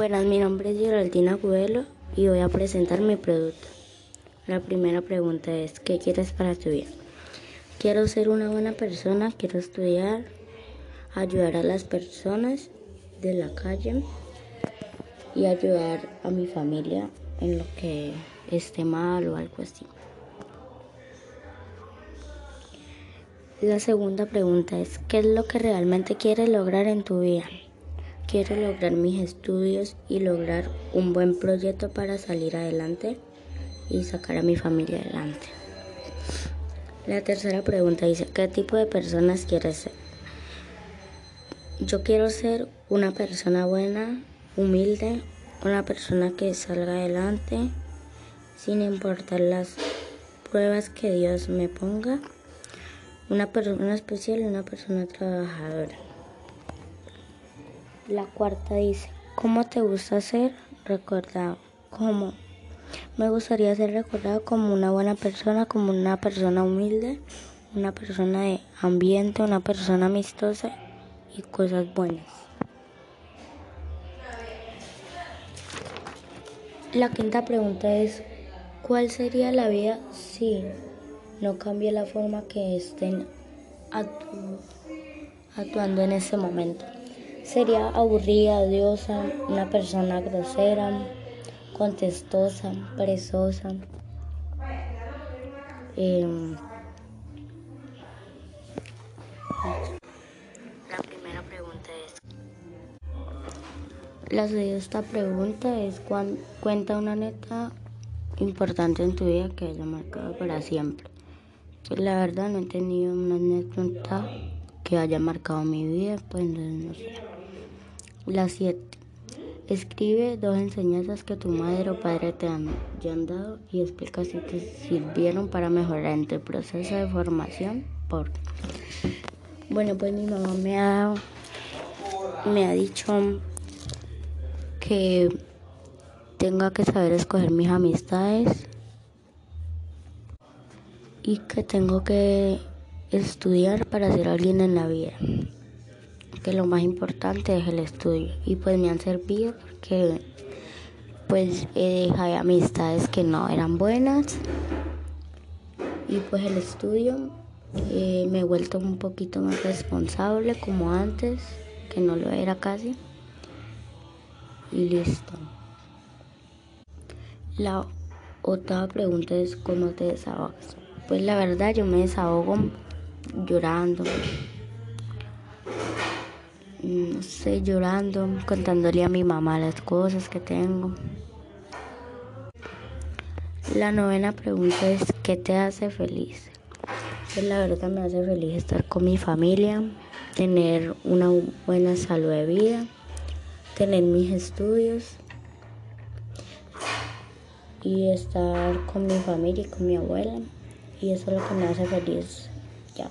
Mi nombre es Geraldina Cudelo y voy a presentar mi producto. La primera pregunta es, ¿qué quieres para tu vida? Quiero ser una buena persona, quiero estudiar, ayudar a las personas de la calle y ayudar a mi familia en lo que esté mal o algo así. La segunda pregunta es, ¿qué es lo que realmente quieres lograr en tu vida? Quiero lograr mis estudios y lograr un buen proyecto para salir adelante y sacar a mi familia adelante. La tercera pregunta dice, ¿qué tipo de personas quieres ser? Yo quiero ser una persona buena, humilde, una persona que salga adelante sin importar las pruebas que Dios me ponga, una persona especial y una persona trabajadora. La cuarta dice, ¿cómo te gusta ser recordado? ¿Cómo? Me gustaría ser recordado como una buena persona, como una persona humilde, una persona de ambiente, una persona amistosa y cosas buenas. La quinta pregunta es, ¿cuál sería la vida si no cambia la forma que estén actuando en ese momento? Sería aburrida, odiosa, una persona grosera, contestosa, perezosa. Em, la primera pregunta es... La de esta pregunta es cuenta una neta importante en tu vida que haya marcado para siempre. Pues la verdad no he tenido una anécdota que haya marcado mi vida, pues no sé. La 7. Escribe dos enseñanzas que tu madre o padre te han, dado y explica si te sirvieron para mejorar en tu proceso de formación. Por... Bueno, pues mi mamá me ha, me ha dicho que tenga que saber escoger mis amistades y que tengo que estudiar para ser alguien en la vida que lo más importante es el estudio. Y pues me han servido porque pues he dejado amistades que no eran buenas. Y pues el estudio eh, me he vuelto un poquito más responsable como antes que no lo era casi. Y listo. La otra pregunta es cómo te desahogas pues la verdad yo me desahogo llorando no sé, llorando, contándole a mi mamá las cosas que tengo. La novena pregunta es, ¿qué te hace feliz? Pues la verdad me hace feliz estar con mi familia, tener una buena salud de vida, tener mis estudios y estar con mi familia y con mi abuela. Y eso es lo que me hace feliz. Ya.